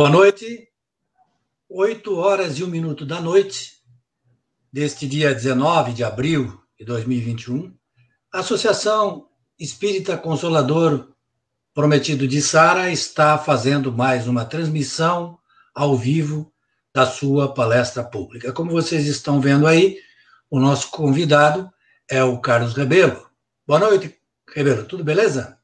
Boa noite. 8 horas e um minuto da noite deste dia 19 de abril de 2021, a Associação Espírita Consolador Prometido de Sara está fazendo mais uma transmissão ao vivo da sua palestra pública. Como vocês estão vendo aí, o nosso convidado é o Carlos Rebelo. Boa noite, Rebelo, tudo beleza?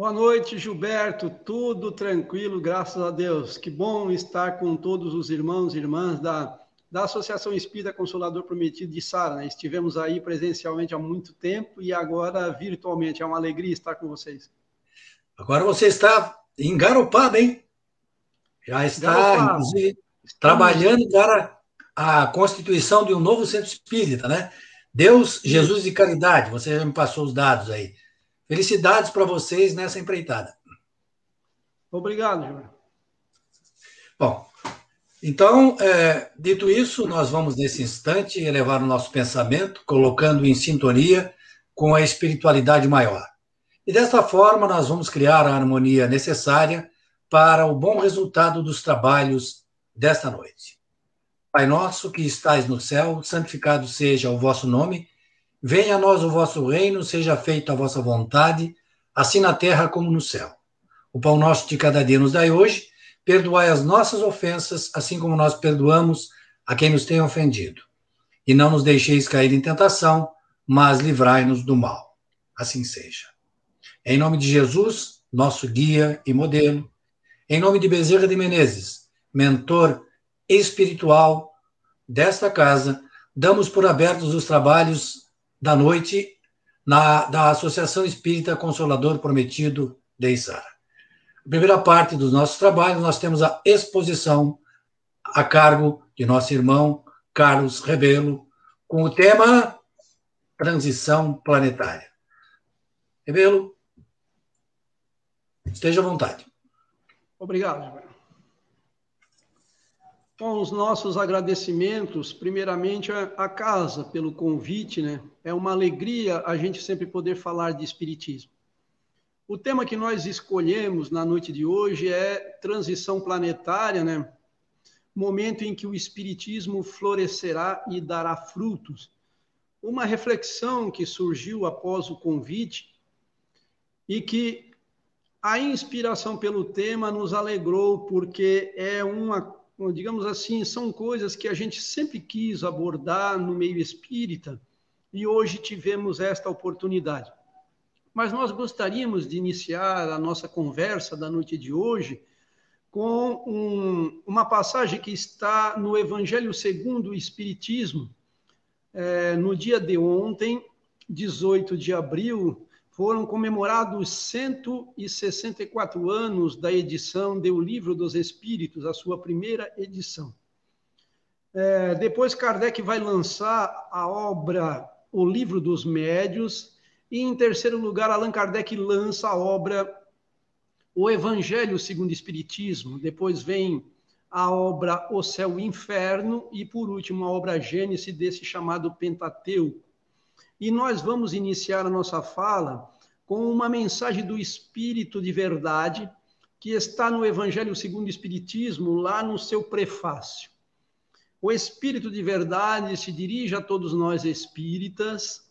Boa noite, Gilberto. Tudo tranquilo, graças a Deus. Que bom estar com todos os irmãos e irmãs da, da Associação Espírita Consolador Prometido de Sara. Né? Estivemos aí presencialmente há muito tempo e agora virtualmente. É uma alegria estar com vocês. Agora você está engaropado, hein? Já está trabalhando para a constituição de um novo centro espírita, né? Deus, Jesus e Caridade. Você já me passou os dados aí. Felicidades para vocês nessa empreitada. Obrigado, Júlio. Bom, então, é, dito isso, nós vamos nesse instante elevar o nosso pensamento, colocando em sintonia com a espiritualidade maior. E desta forma, nós vamos criar a harmonia necessária para o bom resultado dos trabalhos desta noite. Pai nosso que estais no céu, santificado seja o vosso nome. Venha a nós o vosso reino, seja feita a vossa vontade, assim na terra como no céu. O pão nosso de cada dia nos dai hoje, perdoai as nossas ofensas, assim como nós perdoamos a quem nos tem ofendido. E não nos deixeis cair em tentação, mas livrai-nos do mal. Assim seja. Em nome de Jesus, nosso guia e modelo, em nome de Bezerra de Menezes, mentor espiritual desta casa, damos por abertos os trabalhos da noite na, da Associação Espírita Consolador Prometido de Isara. Na primeira parte dos nossos trabalhos, nós temos a exposição a cargo de nosso irmão Carlos Rebelo, com o tema Transição Planetária. Rebelo, esteja à vontade. Obrigado. Com os nossos agradecimentos, primeiramente a casa pelo convite, né? É uma alegria a gente sempre poder falar de espiritismo. O tema que nós escolhemos na noite de hoje é transição planetária, né? Momento em que o espiritismo florescerá e dará frutos. Uma reflexão que surgiu após o convite e que a inspiração pelo tema nos alegrou porque é uma digamos assim, são coisas que a gente sempre quis abordar no meio espírita e hoje tivemos esta oportunidade. Mas nós gostaríamos de iniciar a nossa conversa da noite de hoje com um, uma passagem que está no Evangelho segundo o Espiritismo, é, no dia de ontem, 18 de abril, foram comemorados 164 anos da edição de O Livro dos Espíritos, a sua primeira edição. É, depois, Kardec vai lançar a obra O Livro dos Médios, e em terceiro lugar, Allan Kardec lança a obra O Evangelho segundo o Espiritismo. Depois vem a obra O Céu e o Inferno, e por último, a obra Gênesis, desse chamado Pentateuco. E nós vamos iniciar a nossa fala com uma mensagem do Espírito de Verdade, que está no Evangelho segundo o Espiritismo, lá no seu prefácio. O Espírito de Verdade se dirige a todos nós espíritas,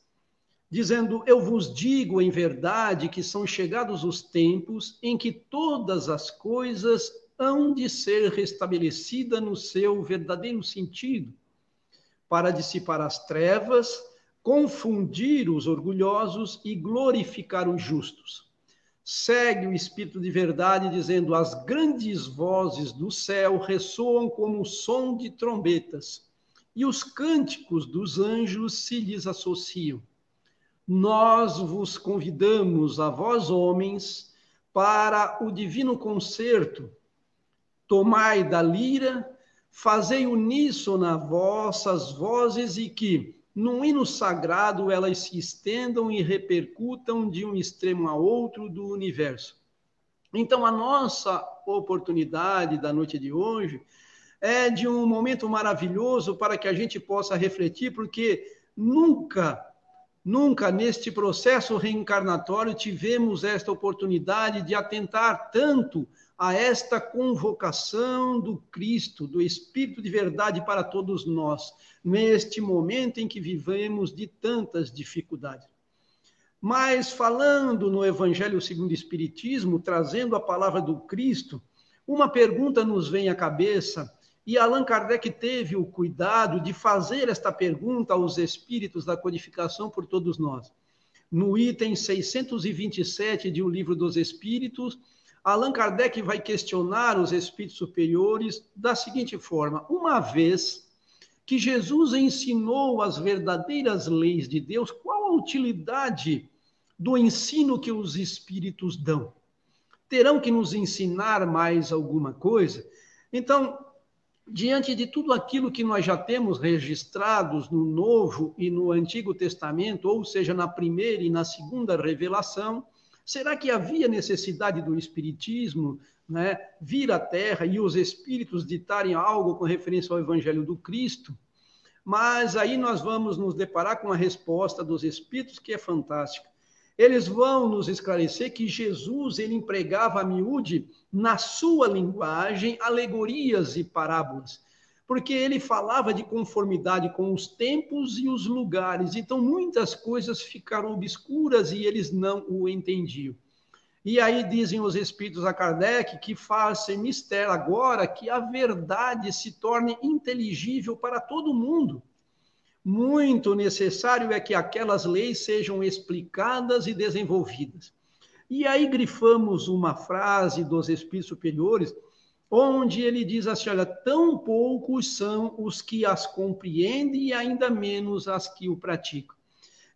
dizendo: Eu vos digo em verdade que são chegados os tempos em que todas as coisas hão de ser restabelecidas no seu verdadeiro sentido, para dissipar as trevas confundir os orgulhosos e glorificar os justos. Segue o Espírito de verdade, dizendo: As grandes vozes do céu ressoam como o som de trombetas, e os cânticos dos anjos se lhes associam. Nós vos convidamos, a vós homens, para o divino concerto. Tomai da lira, fazei uníssono vossas vozes e que, num hino sagrado elas se estendam e repercutam de um extremo a outro do universo. Então, a nossa oportunidade da noite de hoje é de um momento maravilhoso para que a gente possa refletir, porque nunca, nunca neste processo reencarnatório tivemos esta oportunidade de atentar tanto a esta convocação do Cristo, do Espírito de verdade para todos nós, neste momento em que vivemos de tantas dificuldades. Mas falando no Evangelho segundo o Espiritismo, trazendo a palavra do Cristo, uma pergunta nos vem à cabeça, e Allan Kardec teve o cuidado de fazer esta pergunta aos espíritos da codificação por todos nós. No item 627 de O Livro dos Espíritos, Allan Kardec vai questionar os espíritos superiores da seguinte forma: uma vez que Jesus ensinou as verdadeiras leis de Deus, qual a utilidade do ensino que os espíritos dão? Terão que nos ensinar mais alguma coisa? Então, diante de tudo aquilo que nós já temos registrados no Novo e no Antigo Testamento, ou seja, na primeira e na segunda revelação, Será que havia necessidade do Espiritismo né, vir à Terra e os Espíritos ditarem algo com referência ao Evangelho do Cristo? Mas aí nós vamos nos deparar com a resposta dos Espíritos, que é fantástica. Eles vão nos esclarecer que Jesus ele empregava a miúde, na sua linguagem, alegorias e parábolas porque ele falava de conformidade com os tempos e os lugares. Então, muitas coisas ficaram obscuras e eles não o entendiam. E aí dizem os espíritos a Kardec que faz mistério agora que a verdade se torne inteligível para todo mundo. Muito necessário é que aquelas leis sejam explicadas e desenvolvidas. E aí grifamos uma frase dos espíritos superiores onde ele diz assim: olha, tão poucos são os que as compreendem e ainda menos as que o praticam.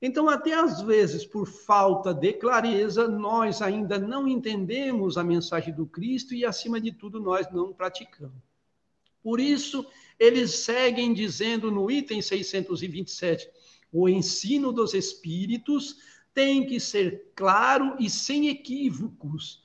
Então, até às vezes, por falta de clareza, nós ainda não entendemos a mensagem do Cristo e, acima de tudo, nós não praticamos. Por isso, eles seguem dizendo no item 627: o ensino dos Espíritos tem que ser claro e sem equívocos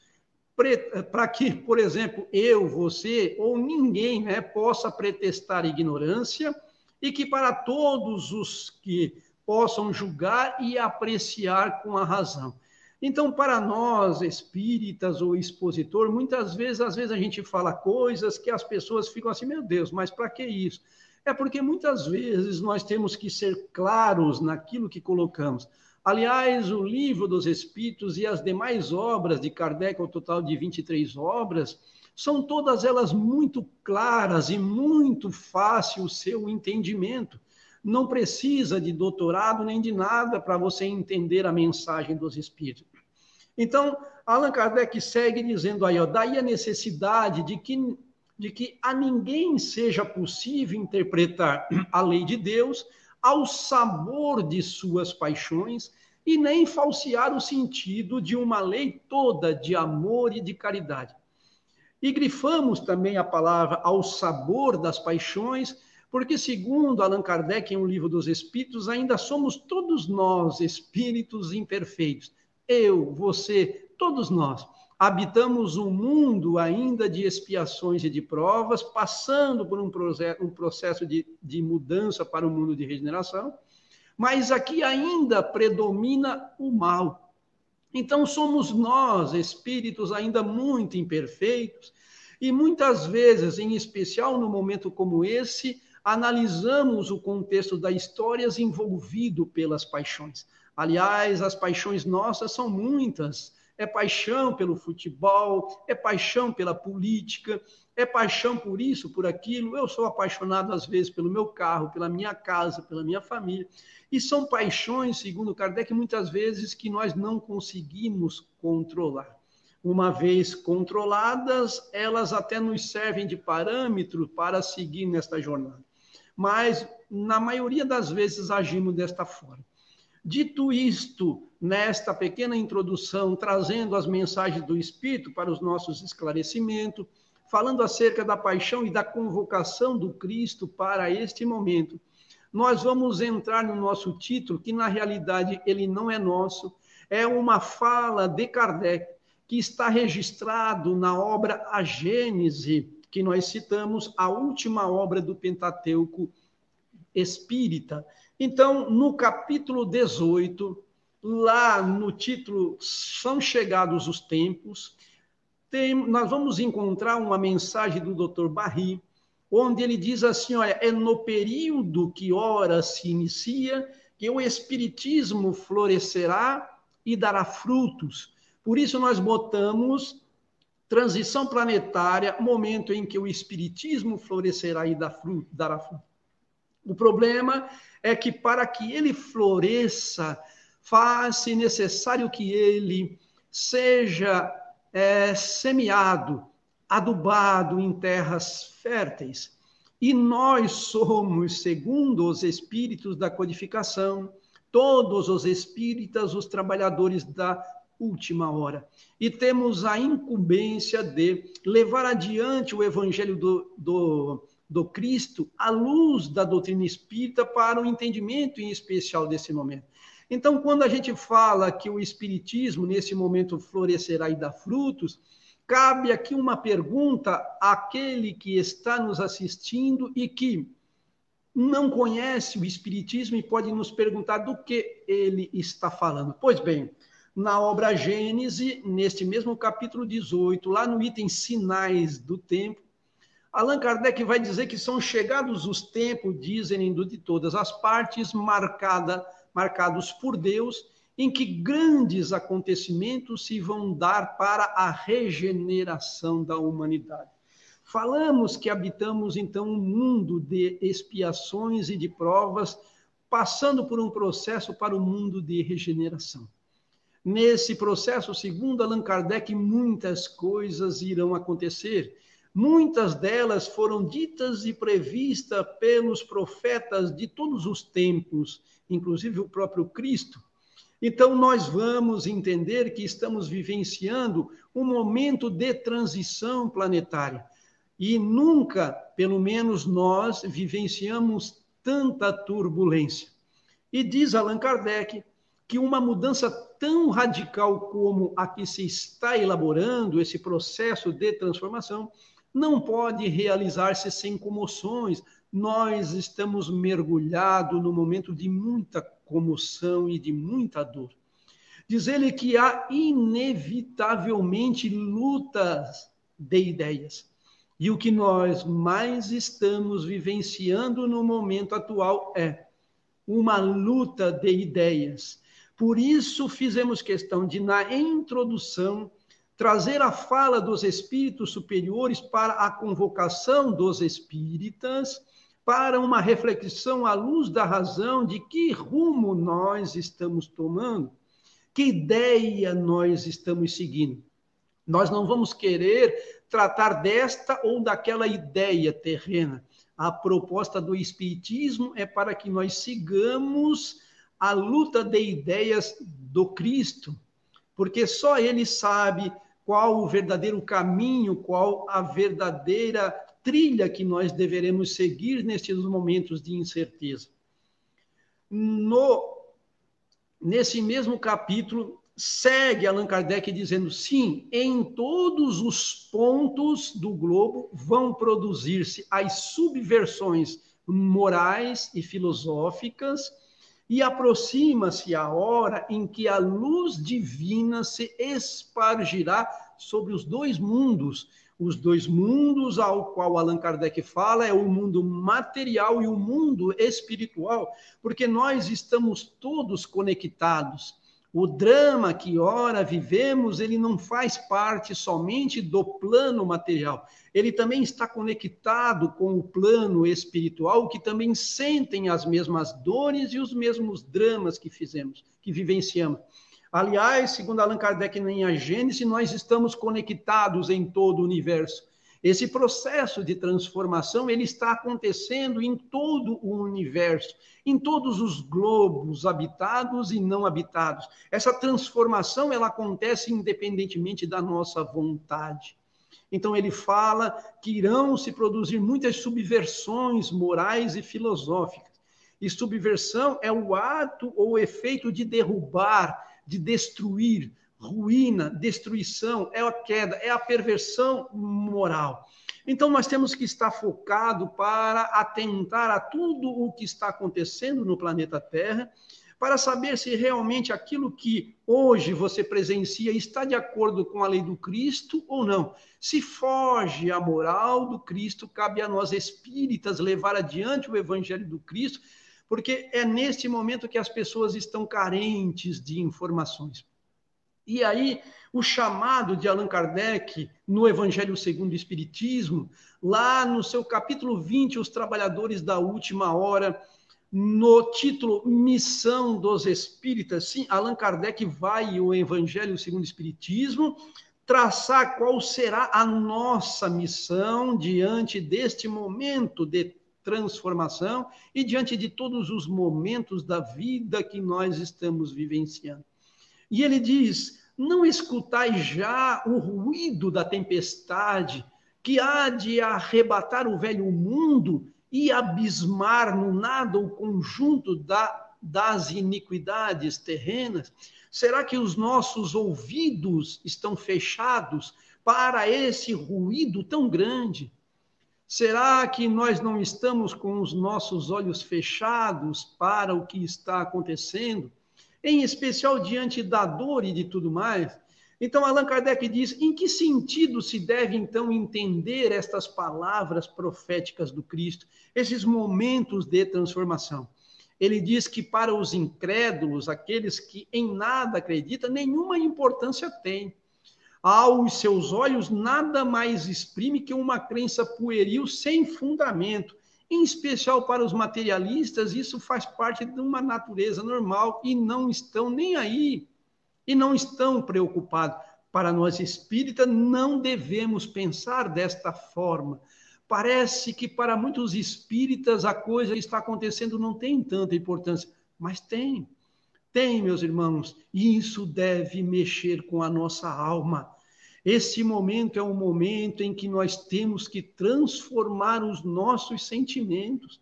para que, por exemplo, eu, você ou ninguém né, possa pretestar ignorância e que para todos os que possam julgar e apreciar com a razão. Então, para nós, espíritas ou expositor, muitas vezes, às vezes a gente fala coisas que as pessoas ficam assim, meu Deus, mas para que isso? É porque muitas vezes nós temos que ser claros naquilo que colocamos. Aliás, o Livro dos Espíritos e as demais obras de Kardec, o total de 23 obras, são todas elas muito claras e muito fácil o seu entendimento. Não precisa de doutorado nem de nada para você entender a mensagem dos Espíritos. Então, Allan Kardec segue dizendo aí, ó, daí a necessidade de que, de que a ninguém seja possível interpretar a lei de Deus ao sabor de suas paixões e nem falsear o sentido de uma lei toda de amor e de caridade. E grifamos também a palavra ao sabor das paixões, porque, segundo Allan Kardec, em um livro dos Espíritos, ainda somos todos nós espíritos imperfeitos. Eu, você, todos nós. Habitamos um mundo ainda de expiações e de provas, passando por um, processo de, de mudança para o um mundo de regeneração mas aqui ainda predomina o mal. Então somos nós, espíritos ainda muito imperfeitos, e muitas vezes, em especial no momento como esse, analisamos o contexto da história envolvido pelas paixões. Aliás, as paixões nossas são muitas. É paixão pelo futebol, é paixão pela política, é paixão por isso, por aquilo. Eu sou apaixonado, às vezes, pelo meu carro, pela minha casa, pela minha família. E são paixões, segundo Kardec, muitas vezes que nós não conseguimos controlar. Uma vez controladas, elas até nos servem de parâmetro para seguir nesta jornada. Mas, na maioria das vezes, agimos desta forma. Dito isto, nesta pequena introdução, trazendo as mensagens do Espírito para os nossos esclarecimentos, falando acerca da paixão e da convocação do Cristo para este momento, nós vamos entrar no nosso título, que na realidade ele não é nosso, é uma fala de Kardec, que está registrado na obra A Gênese, que nós citamos, a última obra do Pentateuco espírita. Então, no capítulo 18, lá no título São Chegados os Tempos, tem, nós vamos encontrar uma mensagem do Dr. Barry, onde ele diz assim: olha, é no período que ora se inicia que o Espiritismo florescerá e dará frutos. Por isso, nós botamos transição planetária, momento em que o Espiritismo florescerá e dará fruto. O problema é que para que ele floresça, faz-se necessário que ele seja é, semeado, adubado em terras férteis. E nós somos, segundo os espíritos da codificação, todos os espíritas, os trabalhadores da última hora. E temos a incumbência de levar adiante o evangelho do, do, do Cristo à luz da doutrina espírita para o entendimento em especial desse momento. Então, quando a gente fala que o espiritismo nesse momento florescerá e dá frutos, cabe aqui uma pergunta àquele que está nos assistindo e que não conhece o espiritismo e pode nos perguntar do que ele está falando. Pois bem, na obra Gênese, neste mesmo capítulo 18, lá no item Sinais do Tempo, Allan Kardec vai dizer que são chegados os tempos, dizem de todas as partes, marcada, marcados por Deus, em que grandes acontecimentos se vão dar para a regeneração da humanidade. Falamos que habitamos então um mundo de expiações e de provas, passando por um processo para o mundo de regeneração. Nesse processo, segundo Allan Kardec, muitas coisas irão acontecer. Muitas delas foram ditas e previstas pelos profetas de todos os tempos, inclusive o próprio Cristo. Então, nós vamos entender que estamos vivenciando um momento de transição planetária. E nunca, pelo menos nós, vivenciamos tanta turbulência. E diz Allan Kardec que uma mudança tão radical como a que se está elaborando, esse processo de transformação, não pode realizar-se sem comoções. Nós estamos mergulhados no momento de muita comoção e de muita dor. Diz ele que há inevitavelmente lutas de ideias. E o que nós mais estamos vivenciando no momento atual é uma luta de ideias por isso, fizemos questão de, na introdução, trazer a fala dos espíritos superiores para a convocação dos espíritas, para uma reflexão à luz da razão de que rumo nós estamos tomando, que ideia nós estamos seguindo. Nós não vamos querer tratar desta ou daquela ideia terrena. A proposta do Espiritismo é para que nós sigamos a luta de ideias do Cristo, porque só ele sabe qual o verdadeiro caminho, qual a verdadeira trilha que nós deveremos seguir nestes momentos de incerteza. No nesse mesmo capítulo segue Allan Kardec dizendo: sim, em todos os pontos do globo vão produzir-se as subversões morais e filosóficas e aproxima-se a hora em que a luz divina se espargirá sobre os dois mundos. Os dois mundos ao qual Allan Kardec fala é o mundo material e o mundo espiritual, porque nós estamos todos conectados. O drama que ora vivemos, ele não faz parte somente do plano material. Ele também está conectado com o plano espiritual, que também sentem as mesmas dores e os mesmos dramas que fizemos, que vivenciamos. Aliás, segundo Allan Kardec em A Gênese, nós estamos conectados em todo o universo. Esse processo de transformação ele está acontecendo em todo o universo, em todos os globos habitados e não habitados. Essa transformação ela acontece independentemente da nossa vontade. Então ele fala que irão se produzir muitas subversões morais e filosóficas. E subversão é o ato ou efeito de derrubar, de destruir, ruína, destruição, é a queda, é a perversão moral. Então nós temos que estar focado para atentar a tudo o que está acontecendo no planeta Terra, para saber se realmente aquilo que hoje você presencia está de acordo com a lei do Cristo ou não. Se foge à moral do Cristo, cabe a nós espíritas levar adiante o evangelho do Cristo, porque é neste momento que as pessoas estão carentes de informações. E aí, o chamado de Allan Kardec no Evangelho segundo o Espiritismo, lá no seu capítulo 20, Os Trabalhadores da Última Hora, no título Missão dos Espíritas, sim, Allan Kardec vai o Evangelho segundo o Espiritismo traçar qual será a nossa missão diante deste momento de transformação e diante de todos os momentos da vida que nós estamos vivenciando. E ele diz: Não escutai já o ruído da tempestade que há de arrebatar o velho mundo e abismar no nada o conjunto da, das iniquidades terrenas? Será que os nossos ouvidos estão fechados para esse ruído tão grande? Será que nós não estamos com os nossos olhos fechados para o que está acontecendo? Em especial diante da dor e de tudo mais? Então, Allan Kardec diz: em que sentido se deve então entender estas palavras proféticas do Cristo, esses momentos de transformação? Ele diz que para os incrédulos, aqueles que em nada acreditam, nenhuma importância tem. Aos seus olhos, nada mais exprime que uma crença pueril sem fundamento. Em especial para os materialistas, isso faz parte de uma natureza normal e não estão nem aí e não estão preocupados. Para nós espíritas, não devemos pensar desta forma. Parece que para muitos espíritas a coisa está acontecendo não tem tanta importância, mas tem. Tem, meus irmãos, e isso deve mexer com a nossa alma. Esse momento é um momento em que nós temos que transformar os nossos sentimentos.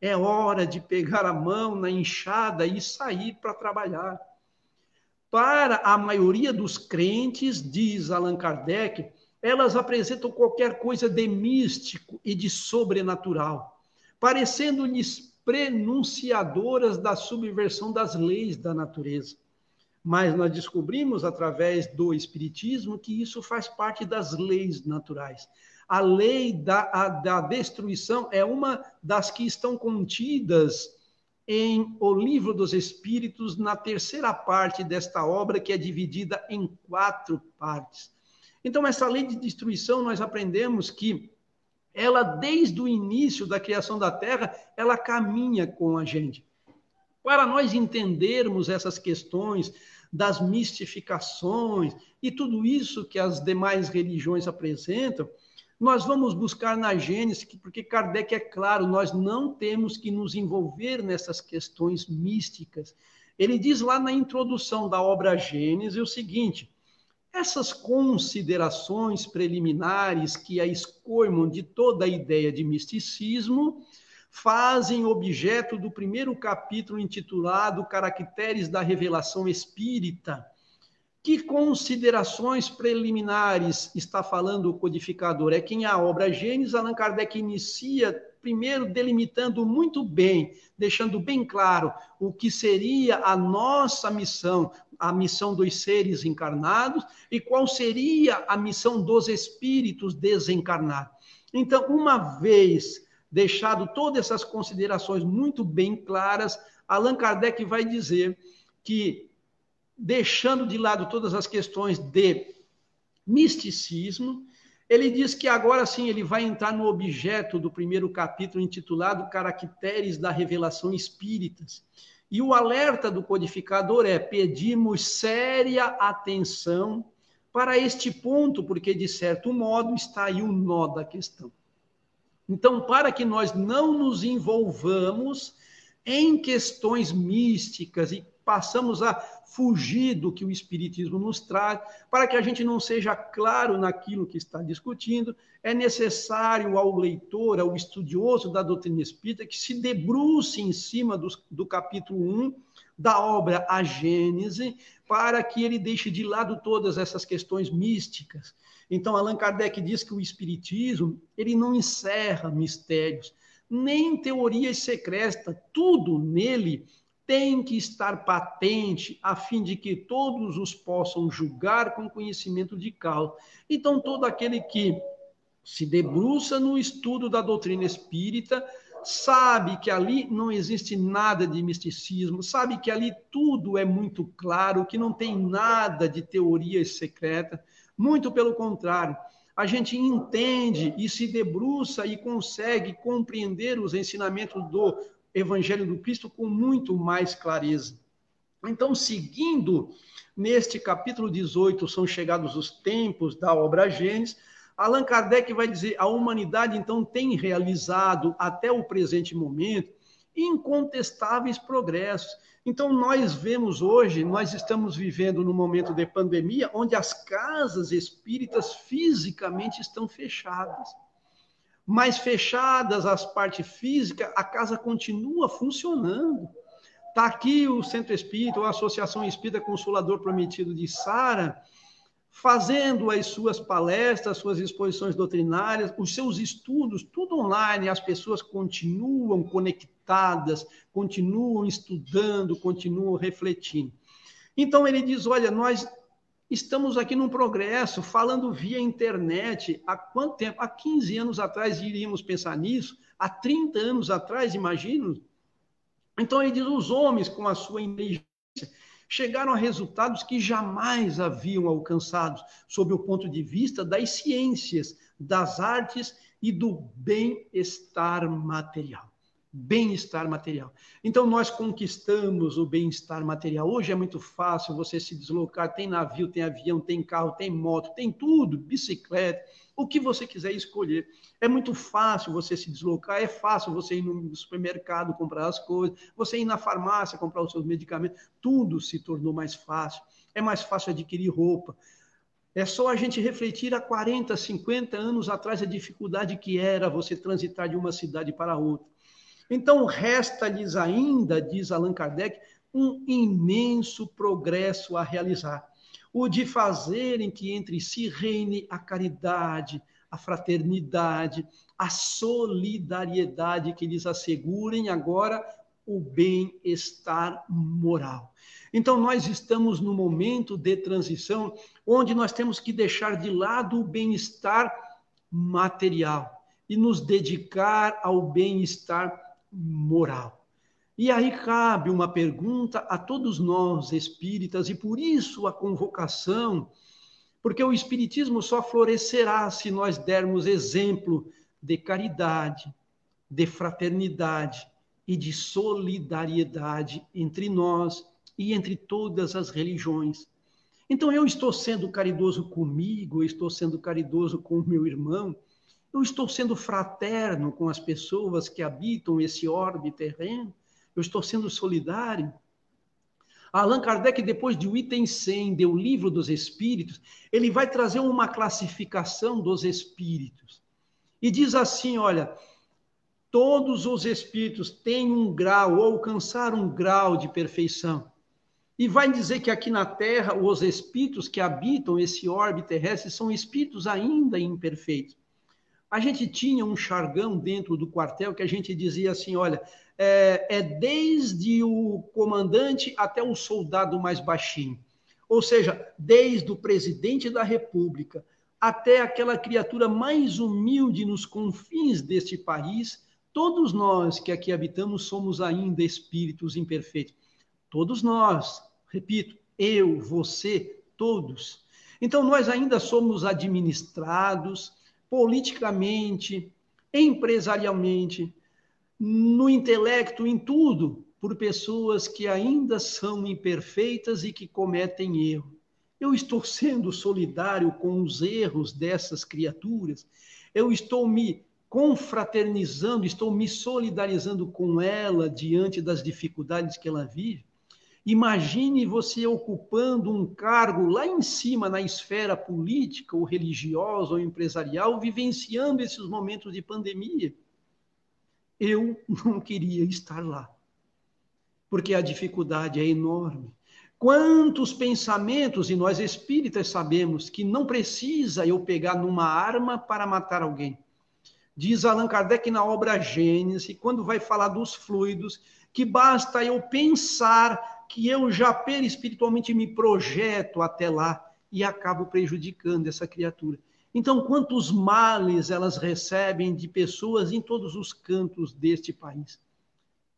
É hora de pegar a mão na enxada e sair para trabalhar. Para a maioria dos crentes, diz Allan Kardec, elas apresentam qualquer coisa de místico e de sobrenatural, parecendo-lhes prenunciadoras da subversão das leis da natureza. Mas nós descobrimos, através do Espiritismo, que isso faz parte das leis naturais. A lei da, a, da destruição é uma das que estão contidas em O Livro dos Espíritos, na terceira parte desta obra, que é dividida em quatro partes. Então, essa lei de destruição, nós aprendemos que ela, desde o início da criação da Terra, ela caminha com a gente. Para nós entendermos essas questões das mistificações e tudo isso que as demais religiões apresentam, nós vamos buscar na Gênesis, porque Kardec é claro, nós não temos que nos envolver nessas questões místicas. Ele diz lá na introdução da obra Gênesis o seguinte: essas considerações preliminares que a escoimam de toda a ideia de misticismo fazem objeto do primeiro capítulo intitulado Caracteres da Revelação Espírita que considerações preliminares está falando o codificador? É que em a obra Gênesis, Allan Kardec inicia primeiro delimitando muito bem, deixando bem claro o que seria a nossa missão, a missão dos seres encarnados e qual seria a missão dos espíritos desencarnados. Então, uma vez deixado todas essas considerações muito bem claras, Allan Kardec vai dizer que deixando de lado todas as questões de misticismo, ele diz que agora sim ele vai entrar no objeto do primeiro capítulo intitulado Caracteres da Revelação Espíritas. E o alerta do codificador é: pedimos séria atenção para este ponto, porque de certo modo está aí o nó da questão. Então, para que nós não nos envolvamos em questões místicas e passamos a fugir do que o Espiritismo nos traz, para que a gente não seja claro naquilo que está discutindo, é necessário ao leitor, ao estudioso da doutrina espírita, que se debruce em cima do, do capítulo 1 da obra A Gênese, para que ele deixe de lado todas essas questões místicas. Então, Allan Kardec diz que o Espiritismo ele não encerra mistérios, nem teorias secretas, tudo nele tem que estar patente a fim de que todos os possam julgar com conhecimento de causa. Então, todo aquele que se debruça no estudo da doutrina espírita sabe que ali não existe nada de misticismo, sabe que ali tudo é muito claro, que não tem nada de teoria secreta, muito pelo contrário. A gente entende e se debruça e consegue compreender os ensinamentos do Evangelho do Cristo com muito mais clareza. Então, seguindo neste capítulo 18, são chegados os tempos da obra Gênesis, Allan Kardec vai dizer: a humanidade então tem realizado até o presente momento incontestáveis progressos. Então, nós vemos hoje, nós estamos vivendo no momento de pandemia, onde as casas espíritas fisicamente estão fechadas mas fechadas as partes físicas, a casa continua funcionando. Está aqui o Centro Espírita, a Associação Espírita Consolador Prometido de Sara, fazendo as suas palestras, suas exposições doutrinárias, os seus estudos, tudo online, as pessoas continuam conectadas, continuam estudando, continuam refletindo. Então ele diz: olha, nós Estamos aqui num progresso, falando via internet. Há quanto tempo? Há 15 anos atrás iríamos pensar nisso? Há 30 anos atrás, imagino? Então ele diz: os homens, com a sua inteligência, chegaram a resultados que jamais haviam alcançado, sob o ponto de vista das ciências, das artes e do bem-estar material bem-estar material. Então, nós conquistamos o bem-estar material. Hoje é muito fácil você se deslocar: tem navio, tem avião, tem carro, tem moto, tem tudo, bicicleta, o que você quiser escolher. É muito fácil você se deslocar, é fácil você ir no supermercado comprar as coisas, você ir na farmácia comprar os seus medicamentos. Tudo se tornou mais fácil. É mais fácil adquirir roupa. É só a gente refletir há 40, 50 anos atrás a dificuldade que era você transitar de uma cidade para outra. Então, resta-lhes ainda, diz Allan Kardec, um imenso progresso a realizar. O de fazerem que entre si reine a caridade, a fraternidade, a solidariedade que lhes assegurem agora o bem-estar moral. Então, nós estamos no momento de transição onde nós temos que deixar de lado o bem-estar material e nos dedicar ao bem-estar moral. E aí cabe uma pergunta a todos nós espíritas, e por isso a convocação, porque o espiritismo só florescerá se nós dermos exemplo de caridade, de fraternidade e de solidariedade entre nós e entre todas as religiões. Então eu estou sendo caridoso comigo, estou sendo caridoso com o meu irmão, eu estou sendo fraterno com as pessoas que habitam esse orbe terreno? Eu estou sendo solidário? Allan Kardec, depois de o item 100, do livro dos espíritos, ele vai trazer uma classificação dos espíritos. E diz assim: olha, todos os espíritos têm um grau, ou alcançaram um grau de perfeição. E vai dizer que aqui na Terra, os espíritos que habitam esse orbe terrestre são espíritos ainda imperfeitos. A gente tinha um chargão dentro do quartel que a gente dizia assim: olha, é, é desde o comandante até o soldado mais baixinho. Ou seja, desde o presidente da República até aquela criatura mais humilde nos confins deste país, todos nós que aqui habitamos somos ainda espíritos imperfeitos. Todos nós, repito, eu, você, todos. Então nós ainda somos administrados, politicamente, empresarialmente, no intelecto, em tudo, por pessoas que ainda são imperfeitas e que cometem erro. Eu estou sendo solidário com os erros dessas criaturas, eu estou me confraternizando, estou me solidarizando com ela diante das dificuldades que ela vive. Imagine você ocupando um cargo lá em cima na esfera política, ou religiosa, ou empresarial, vivenciando esses momentos de pandemia. Eu não queria estar lá, porque a dificuldade é enorme. Quantos pensamentos, e nós espíritas sabemos que não precisa eu pegar numa arma para matar alguém. Diz Allan Kardec na obra Gênesis, quando vai falar dos fluidos, que basta eu pensar que eu já perispiritualmente me projeto até lá e acabo prejudicando essa criatura. Então, quantos males elas recebem de pessoas em todos os cantos deste país.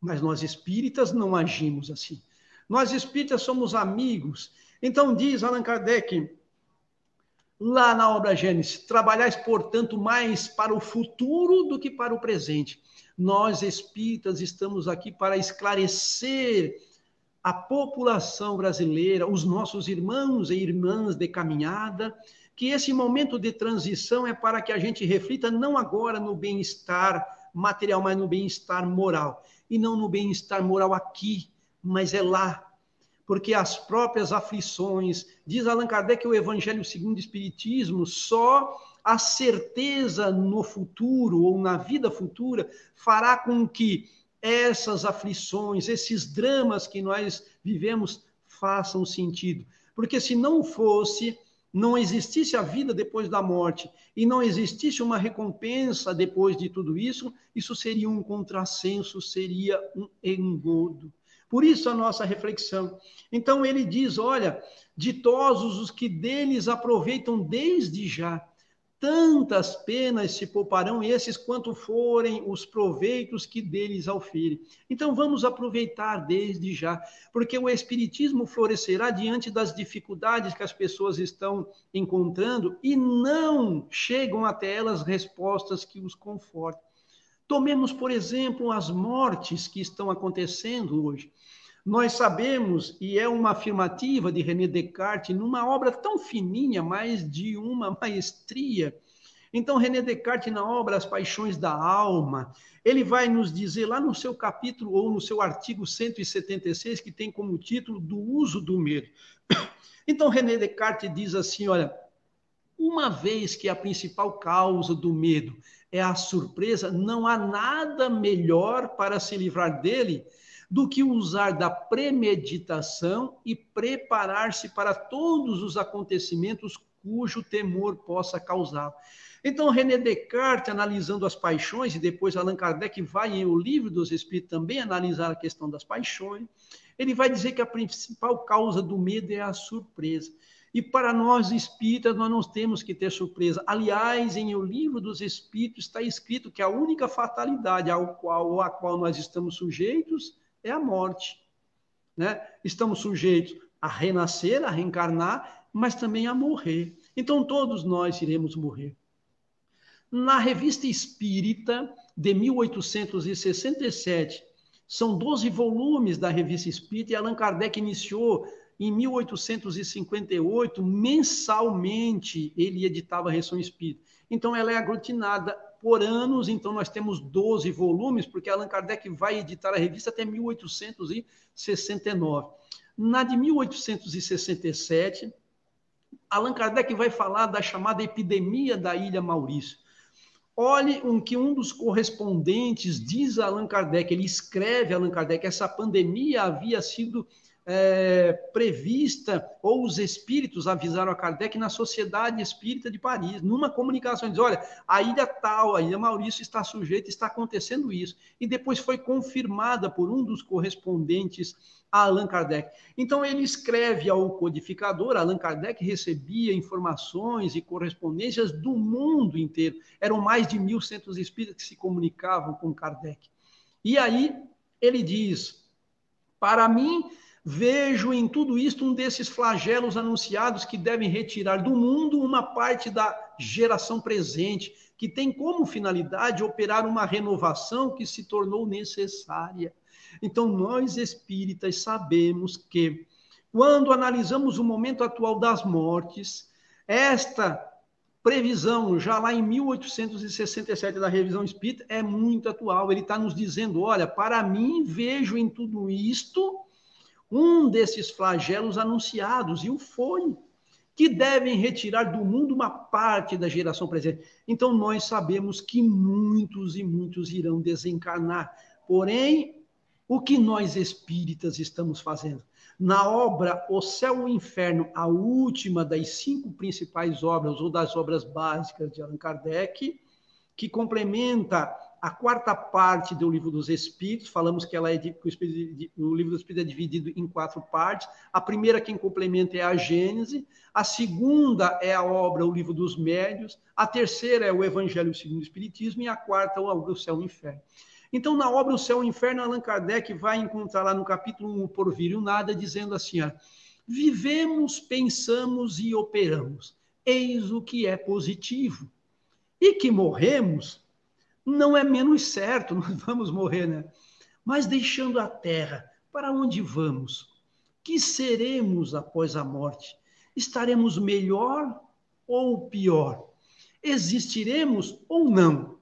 Mas nós espíritas não agimos assim. Nós espíritas somos amigos. Então, diz Allan Kardec, lá na obra Gênesis, trabalhais, portanto, mais para o futuro do que para o presente. Nós espíritas estamos aqui para esclarecer a população brasileira, os nossos irmãos e irmãs de caminhada, que esse momento de transição é para que a gente reflita não agora no bem-estar material, mas no bem-estar moral. E não no bem-estar moral aqui, mas é lá, porque as próprias aflições, diz Allan Kardec o Evangelho segundo o Espiritismo, só a certeza no futuro ou na vida futura fará com que essas aflições, esses dramas que nós vivemos façam sentido. Porque se não fosse, não existisse a vida depois da morte e não existisse uma recompensa depois de tudo isso, isso seria um contrassenso, seria um engodo. Por isso a nossa reflexão. Então ele diz: olha, ditosos os que deles aproveitam desde já. Tantas penas se pouparão esses quanto forem os proveitos que deles aufirem. Então vamos aproveitar desde já, porque o Espiritismo florescerá diante das dificuldades que as pessoas estão encontrando e não chegam até elas respostas que os confortem. Tomemos, por exemplo, as mortes que estão acontecendo hoje. Nós sabemos, e é uma afirmativa de René Descartes, numa obra tão fininha, mas de uma maestria. Então, René Descartes, na obra As Paixões da Alma, ele vai nos dizer lá no seu capítulo ou no seu artigo 176, que tem como título Do uso do medo. Então, René Descartes diz assim: olha, uma vez que a principal causa do medo é a surpresa, não há nada melhor para se livrar dele do que usar da premeditação e preparar-se para todos os acontecimentos cujo temor possa causar. Então, René Descartes, analisando as paixões, e depois Allan Kardec vai em O Livro dos Espíritos também analisar a questão das paixões, ele vai dizer que a principal causa do medo é a surpresa. E para nós espíritas, nós não temos que ter surpresa. Aliás, em O Livro dos Espíritos está escrito que a única fatalidade ao qual, a qual nós estamos sujeitos é a morte. Né? Estamos sujeitos a renascer, a reencarnar, mas também a morrer. Então, todos nós iremos morrer. Na Revista Espírita, de 1867, são 12 volumes da Revista Espírita, e Allan Kardec iniciou em 1858, mensalmente, ele editava a Reação Espírita. Então, ela é aglutinada por anos, então nós temos 12 volumes, porque Allan Kardec vai editar a revista até 1869. Na de 1867, Allan Kardec vai falar da chamada epidemia da Ilha Maurício. Olhe o que um dos correspondentes diz a Allan Kardec, ele escreve a Allan Kardec, essa pandemia havia sido é, prevista, ou os espíritos avisaram a Kardec na Sociedade Espírita de Paris, numa comunicação, diz, olha, a ilha tal, a ilha Maurício está sujeita, está acontecendo isso. E depois foi confirmada por um dos correspondentes a Allan Kardec. Então ele escreve ao codificador, Allan Kardec recebia informações e correspondências do mundo inteiro. Eram mais de mil centros espíritas que se comunicavam com Kardec. E aí ele diz, para mim Vejo em tudo isto um desses flagelos anunciados que devem retirar do mundo uma parte da geração presente, que tem como finalidade operar uma renovação que se tornou necessária. Então, nós espíritas sabemos que, quando analisamos o momento atual das mortes, esta previsão, já lá em 1867 da revisão espírita, é muito atual. Ele está nos dizendo: olha, para mim, vejo em tudo isto um desses flagelos anunciados, e o foi, que devem retirar do mundo uma parte da geração presente. Então, nós sabemos que muitos e muitos irão desencarnar. Porém, o que nós espíritas estamos fazendo? Na obra O Céu e o Inferno, a última das cinco principais obras, ou das obras básicas de Allan Kardec, que complementa a quarta parte do livro dos Espíritos, falamos que ela é de, o, o livro dos Espíritos é dividido em quatro partes. A primeira, quem complementa, é a Gênese. A segunda é a obra O Livro dos Médios. A terceira é o Evangelho segundo o Espiritismo. E a quarta, obra O Céu e o Inferno. Então, na obra O Céu e o Inferno, Allan Kardec vai encontrar lá no capítulo 1, o Porvir e o Nada, dizendo assim: ó, vivemos, pensamos e operamos. Eis o que é positivo. E que morremos não é menos certo, nós vamos morrer, né? Mas deixando a terra, para onde vamos? Que seremos após a morte? Estaremos melhor ou pior? Existiremos ou não?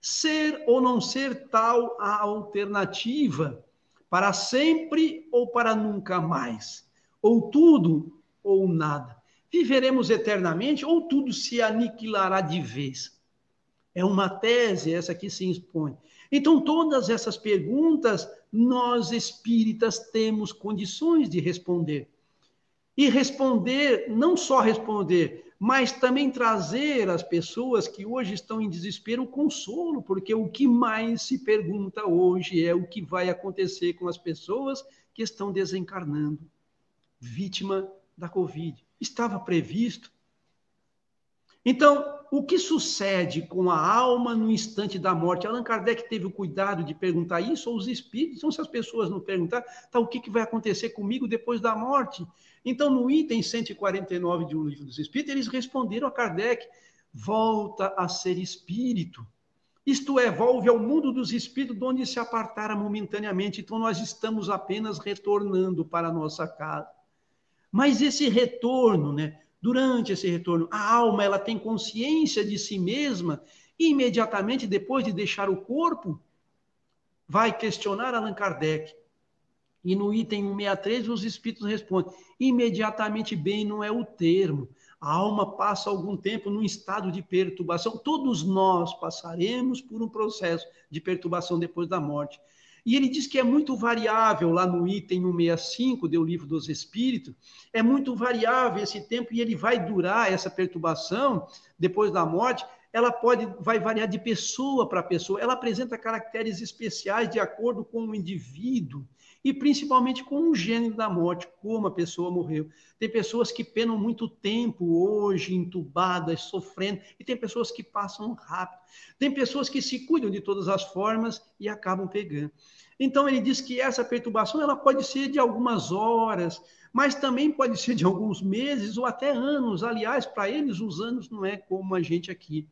Ser ou não ser tal a alternativa? Para sempre ou para nunca mais? Ou tudo ou nada? Viveremos eternamente ou tudo se aniquilará de vez? É uma tese essa que se expõe. Então, todas essas perguntas, nós espíritas temos condições de responder. E responder, não só responder, mas também trazer às pessoas que hoje estão em desespero consolo, porque o que mais se pergunta hoje é o que vai acontecer com as pessoas que estão desencarnando, vítima da Covid. Estava previsto. Então, o que sucede com a alma no instante da morte? Allan Kardec teve o cuidado de perguntar isso, ou os espíritos? Então, se as pessoas não perguntar, tá, o que, que vai acontecer comigo depois da morte? Então, no item 149 de O Livro dos Espíritos, eles responderam a Kardec: volta a ser espírito. Isto é, volve ao mundo dos espíritos, de onde se apartara momentaneamente. Então, nós estamos apenas retornando para a nossa casa. Mas esse retorno, né? Durante esse retorno, a alma ela tem consciência de si mesma e imediatamente depois de deixar o corpo, vai questionar Allan Kardec. E no item 163 os espíritos respondem: imediatamente bem não é o termo. A alma passa algum tempo num estado de perturbação. Todos nós passaremos por um processo de perturbação depois da morte. E ele diz que é muito variável, lá no item 165 do Livro dos Espíritos, é muito variável esse tempo e ele vai durar essa perturbação depois da morte. Ela pode, vai variar de pessoa para pessoa. Ela apresenta caracteres especiais de acordo com o indivíduo e principalmente com o gênero da morte, como a pessoa morreu. Tem pessoas que penam muito tempo hoje, entubadas, sofrendo, e tem pessoas que passam rápido. Tem pessoas que se cuidam de todas as formas e acabam pegando. Então ele diz que essa perturbação ela pode ser de algumas horas, mas também pode ser de alguns meses ou até anos. Aliás, para eles os anos não é como a gente aqui.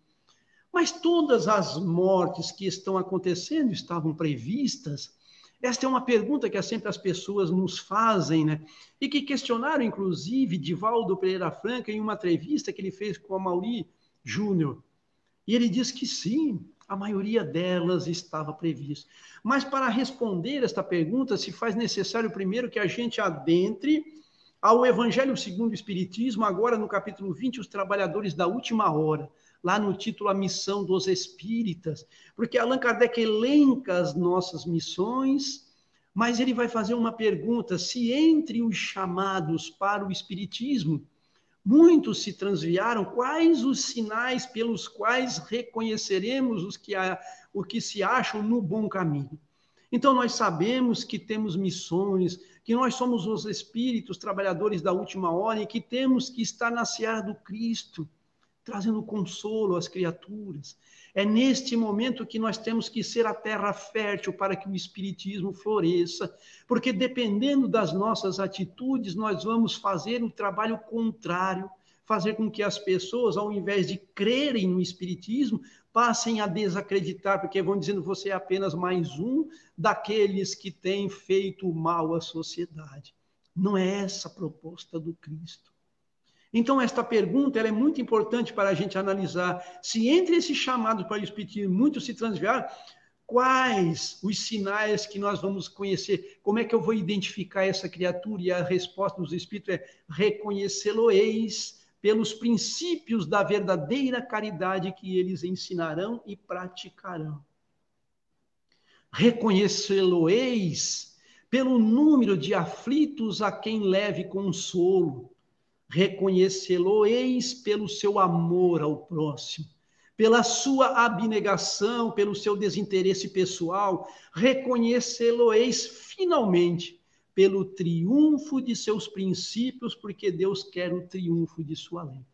Mas todas as mortes que estão acontecendo estavam previstas esta é uma pergunta que sempre as pessoas nos fazem, né? E que questionaram, inclusive, Divaldo Pereira Franca em uma entrevista que ele fez com a Mauri Júnior. E ele diz que sim, a maioria delas estava prevista. Mas para responder esta pergunta, se faz necessário primeiro que a gente adentre ao Evangelho segundo o Espiritismo, agora no capítulo 20, os trabalhadores da última hora lá no título A Missão dos Espíritas, porque Allan Kardec elenca as nossas missões, mas ele vai fazer uma pergunta: se entre os chamados para o Espiritismo, muitos se transviaram, quais os sinais pelos quais reconheceremos os que, o que se acham no bom caminho? Então, nós sabemos que temos missões, que nós somos os espíritos trabalhadores da última hora e que temos que estar na seara do Cristo trazendo consolo às criaturas. É neste momento que nós temos que ser a terra fértil para que o Espiritismo floresça, porque dependendo das nossas atitudes, nós vamos fazer o trabalho contrário, fazer com que as pessoas, ao invés de crerem no Espiritismo, passem a desacreditar, porque vão dizendo você é apenas mais um daqueles que têm feito mal à sociedade. Não é essa a proposta do Cristo. Então, esta pergunta é muito importante para a gente analisar se entre esse chamado para o Espiritismo muito se transviar, quais os sinais que nós vamos conhecer, como é que eu vou identificar essa criatura? E a resposta dos Espíritos é reconhecê-lo-eis pelos princípios da verdadeira caridade que eles ensinarão e praticarão. Reconhecê-lo-eis pelo número de aflitos a quem leve consolo reconhecê-lo-eis pelo seu amor ao próximo, pela sua abnegação, pelo seu desinteresse pessoal, reconhecê-lo-eis finalmente pelo triunfo de seus princípios, porque Deus quer o triunfo de sua lei.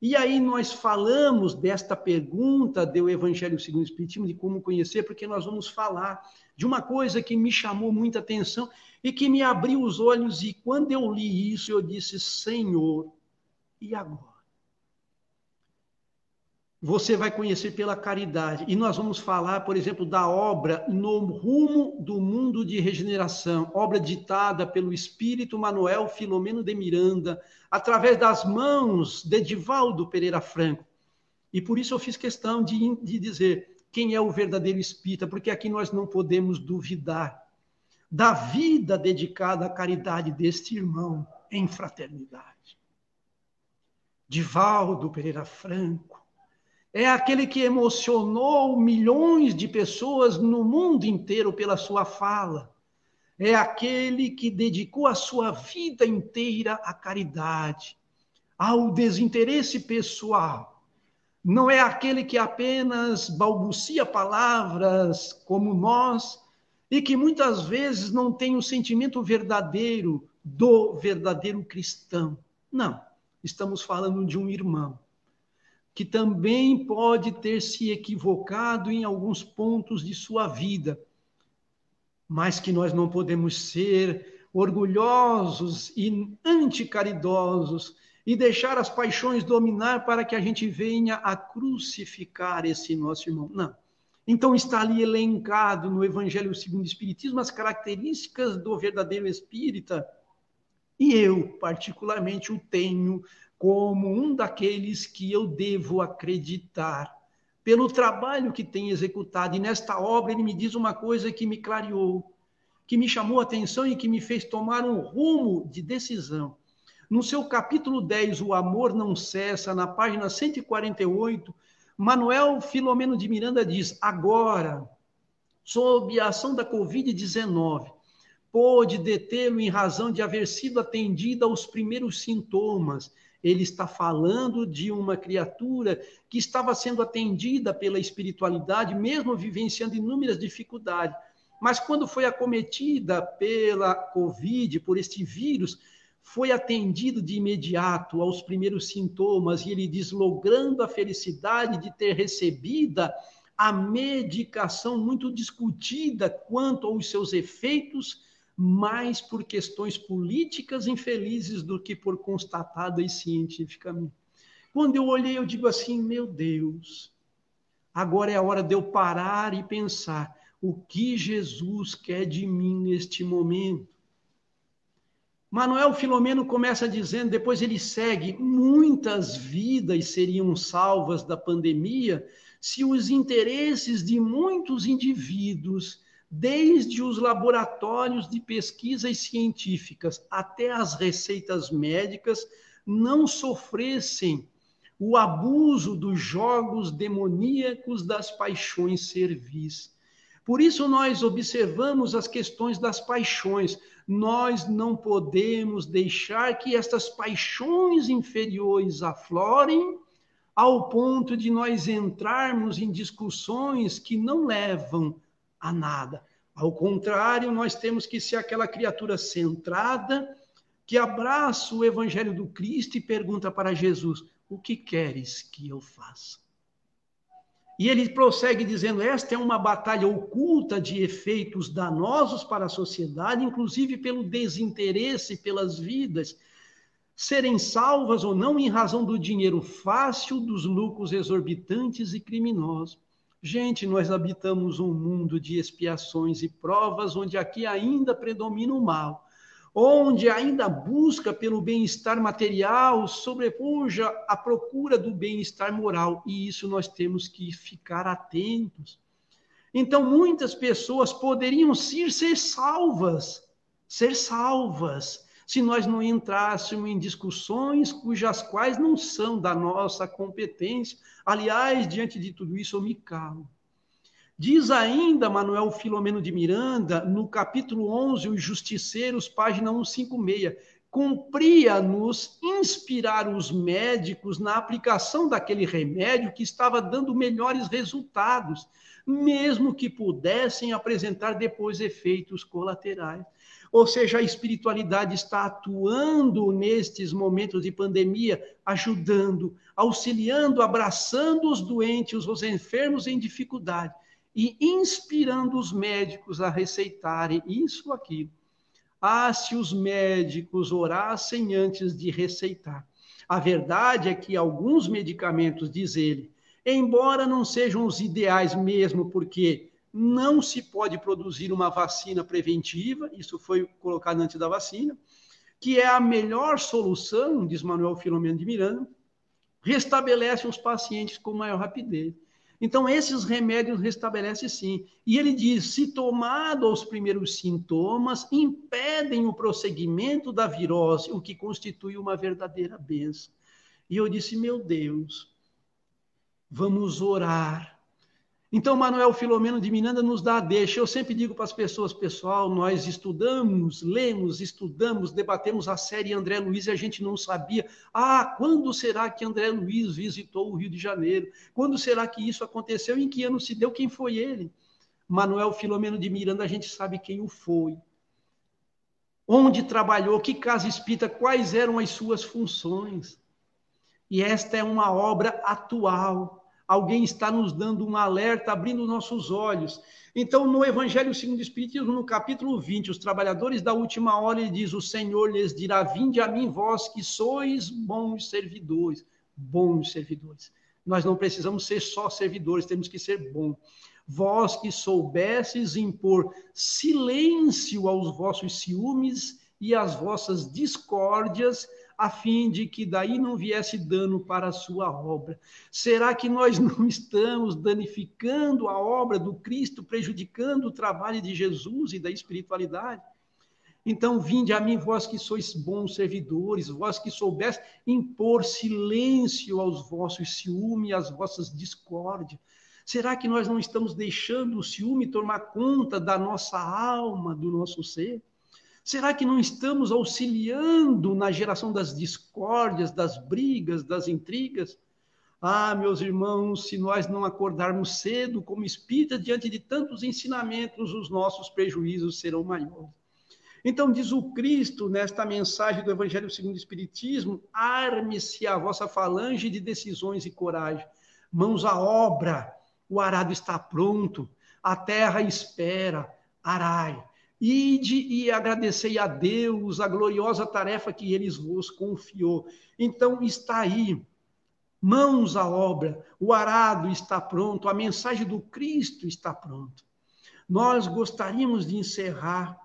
E aí nós falamos desta pergunta do Evangelho segundo o Espiritismo, de como conhecer, porque nós vamos falar de uma coisa que me chamou muita atenção e que me abriu os olhos, e quando eu li isso, eu disse, Senhor, e agora? Você vai conhecer pela caridade. E nós vamos falar, por exemplo, da obra No Rumo do Mundo de Regeneração, obra ditada pelo Espírito Manuel Filomeno de Miranda, através das mãos de Edivaldo Pereira Franco. E por isso eu fiz questão de, de dizer quem é o verdadeiro espírita, porque aqui nós não podemos duvidar da vida dedicada à caridade deste irmão em fraternidade. Divaldo Pereira Franco, é aquele que emocionou milhões de pessoas no mundo inteiro pela sua fala. É aquele que dedicou a sua vida inteira à caridade, ao desinteresse pessoal. Não é aquele que apenas balbucia palavras como nós e que muitas vezes não tem o sentimento verdadeiro do verdadeiro cristão. Não, estamos falando de um irmão que também pode ter se equivocado em alguns pontos de sua vida, mas que nós não podemos ser orgulhosos e anticaridosos e deixar as paixões dominar para que a gente venha a crucificar esse nosso irmão. Não. Então está ali elencado no Evangelho segundo o Espiritismo as características do verdadeiro espírita. E eu, particularmente, o tenho como um daqueles que eu devo acreditar pelo trabalho que tem executado. E nesta obra ele me diz uma coisa que me clareou, que me chamou a atenção e que me fez tomar um rumo de decisão. No seu capítulo 10, O Amor Não Cessa, na página 148, Manuel Filomeno de Miranda diz: Agora, sob a ação da Covid-19, pôde detê-lo em razão de haver sido atendida aos primeiros sintomas ele está falando de uma criatura que estava sendo atendida pela espiritualidade, mesmo vivenciando inúmeras dificuldades. Mas quando foi acometida pela Covid, por este vírus, foi atendido de imediato aos primeiros sintomas e ele diz, logrando a felicidade de ter recebida a medicação muito discutida quanto aos seus efeitos mais por questões políticas infelizes do que por constatadas cientificamente. Quando eu olhei, eu digo assim: meu Deus, agora é a hora de eu parar e pensar o que Jesus quer de mim neste momento. Manuel Filomeno começa dizendo, depois ele segue: muitas vidas seriam salvas da pandemia se os interesses de muitos indivíduos desde os laboratórios de pesquisas científicas até as receitas médicas, não sofressem o abuso dos jogos demoníacos das paixões servis. Por isso, nós observamos as questões das paixões. Nós não podemos deixar que estas paixões inferiores aflorem ao ponto de nós entrarmos em discussões que não levam a nada. Ao contrário, nós temos que ser aquela criatura centrada que abraça o evangelho do Cristo e pergunta para Jesus: O que queres que eu faça? E ele prossegue dizendo: Esta é uma batalha oculta de efeitos danosos para a sociedade, inclusive pelo desinteresse pelas vidas serem salvas ou não em razão do dinheiro fácil, dos lucros exorbitantes e criminosos. Gente, nós habitamos um mundo de expiações e provas onde aqui ainda predomina o mal, onde ainda busca pelo bem-estar material sobrepuja a procura do bem-estar moral, e isso nós temos que ficar atentos. Então, muitas pessoas poderiam ser salvas, ser salvas, se nós não entrássemos em discussões cujas quais não são da nossa competência. Aliás, diante de tudo isso, eu me calo. Diz ainda Manuel Filomeno de Miranda, no capítulo 11, Os Justiceiros, página 156, cumpria-nos inspirar os médicos na aplicação daquele remédio que estava dando melhores resultados, mesmo que pudessem apresentar depois efeitos colaterais. Ou seja, a espiritualidade está atuando nestes momentos de pandemia, ajudando, auxiliando, abraçando os doentes, os enfermos em dificuldade e inspirando os médicos a receitarem isso ou aquilo. Ah, se os médicos orassem antes de receitar. A verdade é que alguns medicamentos, diz ele, embora não sejam os ideais mesmo, porque não se pode produzir uma vacina preventiva, isso foi colocado antes da vacina, que é a melhor solução, diz Manuel Filomeno de Miranda, restabelece os pacientes com maior rapidez. Então, esses remédios restabelecem sim. E ele diz: se tomado os primeiros sintomas, impedem o prosseguimento da virose, o que constitui uma verdadeira benção. E eu disse: meu Deus, vamos orar então, Manuel Filomeno de Miranda nos dá a deixa. Eu sempre digo para as pessoas, pessoal, nós estudamos, lemos, estudamos, debatemos a série André Luiz e a gente não sabia. Ah, quando será que André Luiz visitou o Rio de Janeiro? Quando será que isso aconteceu? Em que ano se deu? Quem foi ele? Manuel Filomeno de Miranda, a gente sabe quem o foi. Onde trabalhou, que casa espírita, quais eram as suas funções. E esta é uma obra atual alguém está nos dando um alerta, abrindo nossos olhos. Então, no Evangelho segundo o Espiritismo, no capítulo 20, os trabalhadores da última hora, ele diz: O Senhor lhes dirá: Vinde a mim, vós que sois bons servidores. Bons servidores. Nós não precisamos ser só servidores, temos que ser bons. Vós que soubesses impor silêncio aos vossos ciúmes e às vossas discórdias, a fim de que daí não viesse dano para a sua obra. Será que nós não estamos danificando a obra do Cristo, prejudicando o trabalho de Jesus e da espiritualidade? Então, vinde a mim, vós que sois bons servidores, vós que soubesse impor silêncio aos vossos ciúmes, às vossas discórdias. Será que nós não estamos deixando o ciúme tomar conta da nossa alma, do nosso ser? Será que não estamos auxiliando na geração das discórdias, das brigas, das intrigas? Ah, meus irmãos, se nós não acordarmos cedo como espírita diante de tantos ensinamentos, os nossos prejuízos serão maiores. Então, diz o Cristo nesta mensagem do Evangelho segundo o Espiritismo: arme-se a vossa falange de decisões e coragem, mãos à obra, o arado está pronto, a terra espera, arai. Ide e agradecei a Deus a gloriosa tarefa que eles vos confiou. Então está aí, mãos à obra, o arado está pronto, a mensagem do Cristo está pronta. Nós gostaríamos de encerrar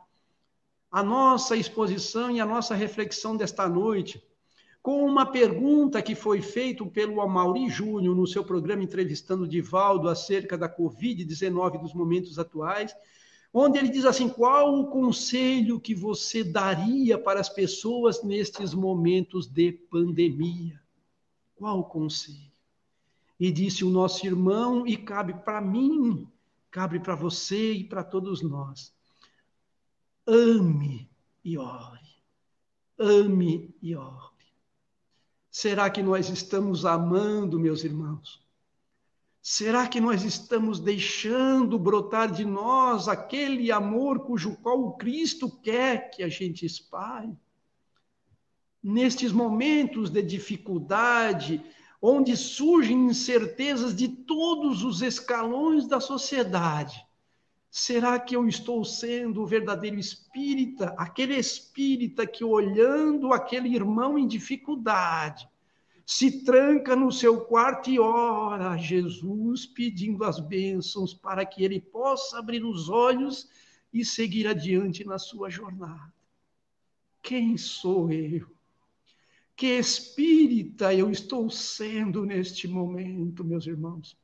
a nossa exposição e a nossa reflexão desta noite com uma pergunta que foi feita pelo Amauri Júnior no seu programa entrevistando Divaldo acerca da Covid-19 dos momentos atuais onde ele diz assim: qual o conselho que você daria para as pessoas nestes momentos de pandemia? Qual o conselho? E disse o nosso irmão, e cabe para mim, cabe para você e para todos nós. Ame e ore. Ame e ore. Será que nós estamos amando, meus irmãos? Será que nós estamos deixando brotar de nós aquele amor cujo qual o Cristo quer que a gente espalhe? Nestes momentos de dificuldade, onde surgem incertezas de todos os escalões da sociedade, será que eu estou sendo o verdadeiro espírita, aquele espírita que olhando aquele irmão em dificuldade, se tranca no seu quarto e ora a Jesus pedindo as bênçãos para que ele possa abrir os olhos e seguir adiante na sua jornada. Quem sou eu? Que espírita eu estou sendo neste momento, meus irmãos?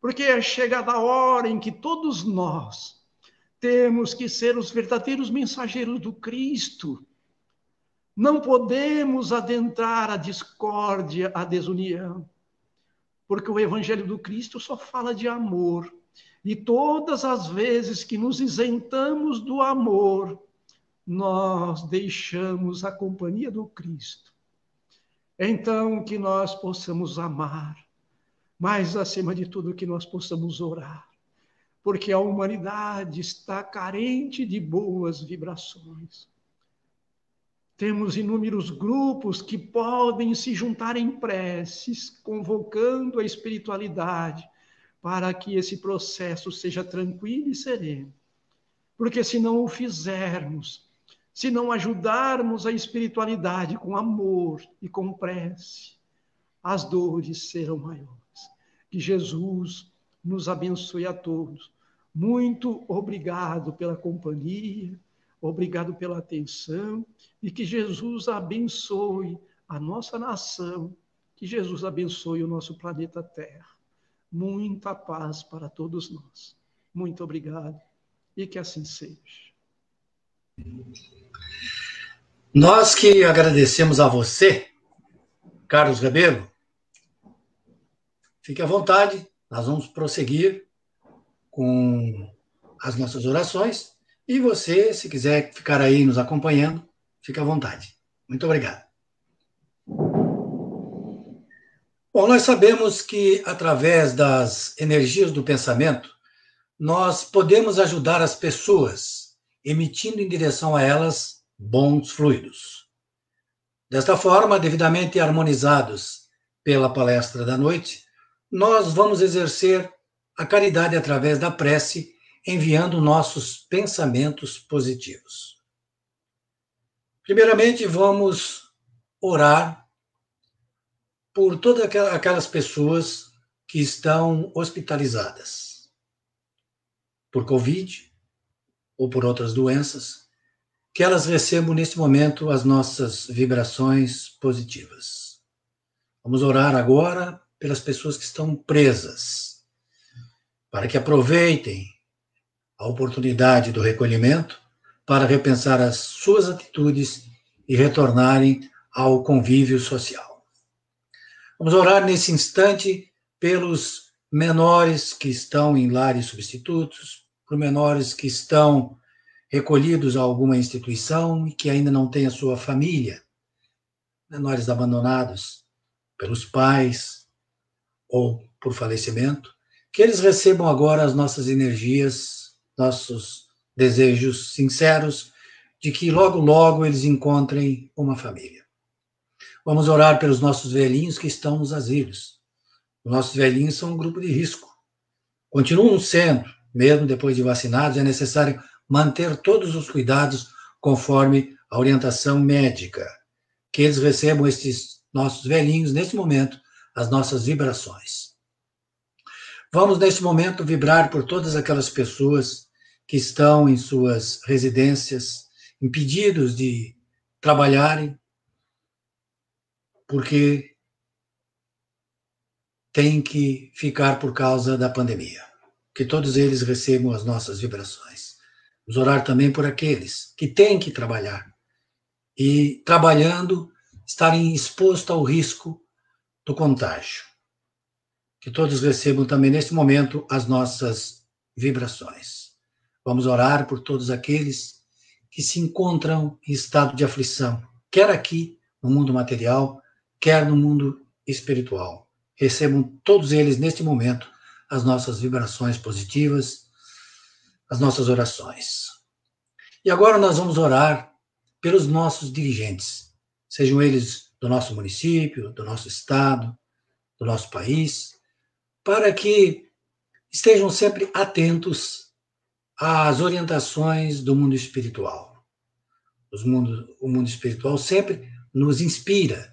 Porque é chegada a hora em que todos nós temos que ser os verdadeiros mensageiros do Cristo não podemos adentrar a discórdia, a desunião, porque o Evangelho do Cristo só fala de amor. E todas as vezes que nos isentamos do amor, nós deixamos a companhia do Cristo. Então, que nós possamos amar, mas acima de tudo, que nós possamos orar, porque a humanidade está carente de boas vibrações. Temos inúmeros grupos que podem se juntar em preces, convocando a espiritualidade para que esse processo seja tranquilo e sereno. Porque se não o fizermos, se não ajudarmos a espiritualidade com amor e com prece, as dores serão maiores. Que Jesus nos abençoe a todos. Muito obrigado pela companhia, obrigado pela atenção e que Jesus abençoe a nossa nação, que Jesus abençoe o nosso planeta Terra. Muita paz para todos nós. Muito obrigado e que assim seja. Nós que agradecemos a você, Carlos Rebelo, fique à vontade, nós vamos prosseguir com as nossas orações. E você, se quiser ficar aí nos acompanhando, fique à vontade. Muito obrigado. Bom, nós sabemos que através das energias do pensamento, nós podemos ajudar as pessoas, emitindo em direção a elas bons fluidos. Desta forma, devidamente harmonizados pela palestra da noite, nós vamos exercer a caridade através da prece, enviando nossos pensamentos positivos. Primeiramente, vamos orar por todas aquelas pessoas que estão hospitalizadas por Covid ou por outras doenças, que elas recebam neste momento as nossas vibrações positivas. Vamos orar agora pelas pessoas que estão presas, para que aproveitem a oportunidade do recolhimento para repensar as suas atitudes e retornarem ao convívio social. Vamos orar nesse instante pelos menores que estão em lares substitutos, por menores que estão recolhidos a alguma instituição e que ainda não têm a sua família, menores abandonados pelos pais, ou por falecimento, que eles recebam agora as nossas energias, nossos desejos sinceros de que logo, logo eles encontrem uma família. Vamos orar pelos nossos velhinhos que estão nos asilos. Os nossos velhinhos são um grupo de risco. Continuam sendo, mesmo depois de vacinados, é necessário manter todos os cuidados conforme a orientação médica. Que eles recebam esses nossos velhinhos, nesse momento, as nossas vibrações. Vamos, neste momento, vibrar por todas aquelas pessoas que estão em suas residências, impedidos de trabalharem, porque têm que ficar por causa da pandemia. Que todos eles recebam as nossas vibrações. Vamos orar também por aqueles que têm que trabalhar e, trabalhando, estarem expostos ao risco do contágio. Que todos recebam também neste momento as nossas vibrações. Vamos orar por todos aqueles que se encontram em estado de aflição, quer aqui no mundo material, quer no mundo espiritual. Recebam todos eles neste momento as nossas vibrações positivas, as nossas orações. E agora nós vamos orar pelos nossos dirigentes, sejam eles do nosso município, do nosso estado, do nosso país, para que estejam sempre atentos às orientações do mundo espiritual. Mundo, o mundo espiritual sempre nos inspira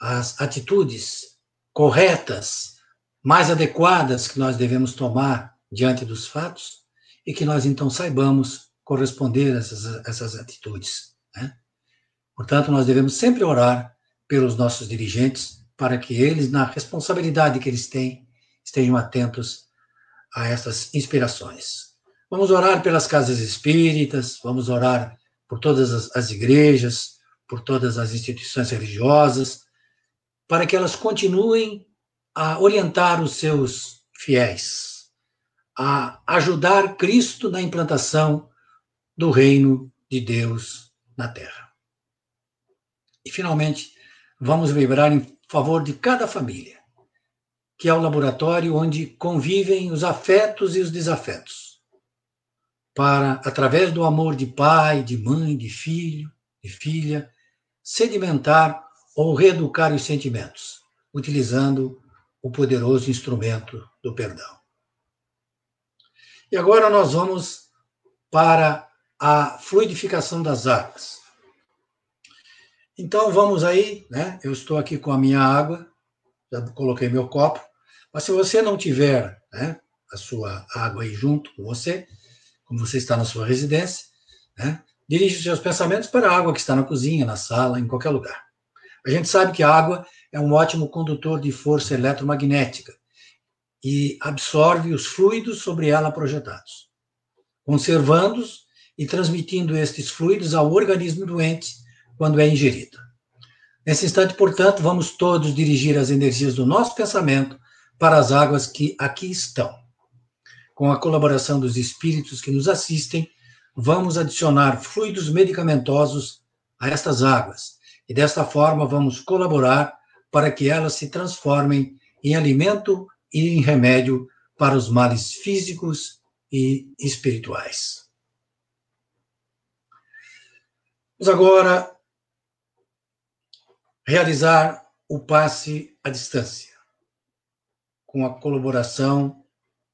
as atitudes corretas, mais adequadas que nós devemos tomar diante dos fatos e que nós então saibamos corresponder a essas, essas atitudes. Né? Portanto, nós devemos sempre orar pelos nossos dirigentes, para que eles, na responsabilidade que eles têm, estejam atentos a essas inspirações. Vamos orar pelas casas espíritas, vamos orar por todas as, as igrejas, por todas as instituições religiosas, para que elas continuem a orientar os seus fiéis, a ajudar Cristo na implantação do reino de Deus na Terra. E, finalmente, vamos vibrar em favor de cada família, que é o laboratório onde convivem os afetos e os desafetos, para, através do amor de pai, de mãe, de filho, de filha, sedimentar ou reeducar os sentimentos, utilizando o poderoso instrumento do perdão. E agora nós vamos para a fluidificação das águas. Então vamos aí, né? Eu estou aqui com a minha água, já coloquei meu copo, mas se você não tiver né, a sua água aí junto com você, como você está na sua residência, né, os seus pensamentos para a água que está na cozinha, na sala, em qualquer lugar. A gente sabe que a água é um ótimo condutor de força eletromagnética e absorve os fluidos sobre ela projetados, conservando-os e transmitindo estes fluidos ao organismo doente quando é ingerido. Nesse instante, portanto, vamos todos dirigir as energias do nosso pensamento para as águas que aqui estão. Com a colaboração dos espíritos que nos assistem, vamos adicionar fluidos medicamentosos a estas águas e desta forma vamos colaborar para que elas se transformem em alimento e em remédio para os males físicos e espirituais. Vamos agora realizar o passe à distância, com a colaboração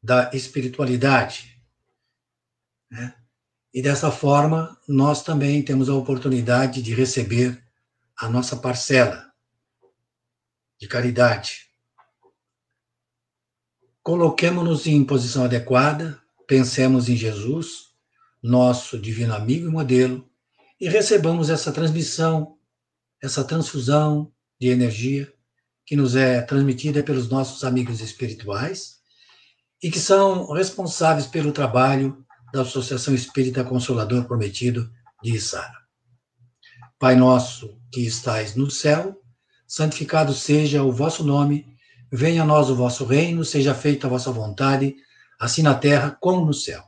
da espiritualidade. Né? E dessa forma, nós também temos a oportunidade de receber a nossa parcela de caridade. Coloquemos-nos em posição adequada, pensemos em Jesus, nosso divino amigo e modelo, e recebamos essa transmissão, essa transfusão de energia que nos é transmitida pelos nossos amigos espirituais e que são responsáveis pelo trabalho da Associação Espírita Consolador Prometido de Isara. Pai nosso que estais no céu, santificado seja o vosso nome, venha a nós o vosso reino, seja feita a vossa vontade, assim na terra como no céu.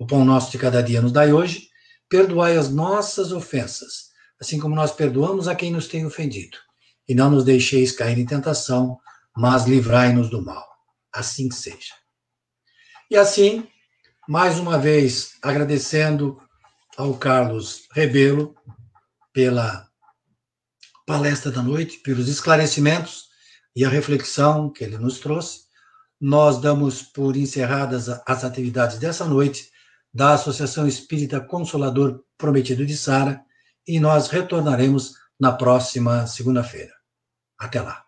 O pão nosso de cada dia nos dai hoje, perdoai as nossas ofensas, assim como nós perdoamos a quem nos tem ofendido. E não nos deixeis cair em tentação, mas livrai-nos do mal. Assim seja. E assim, mais uma vez, agradecendo ao Carlos Rebelo pela palestra da noite, pelos esclarecimentos e a reflexão que ele nos trouxe. Nós damos por encerradas as atividades dessa noite da Associação Espírita Consolador Prometido de Sara e nós retornaremos na próxima segunda-feira. Até lá.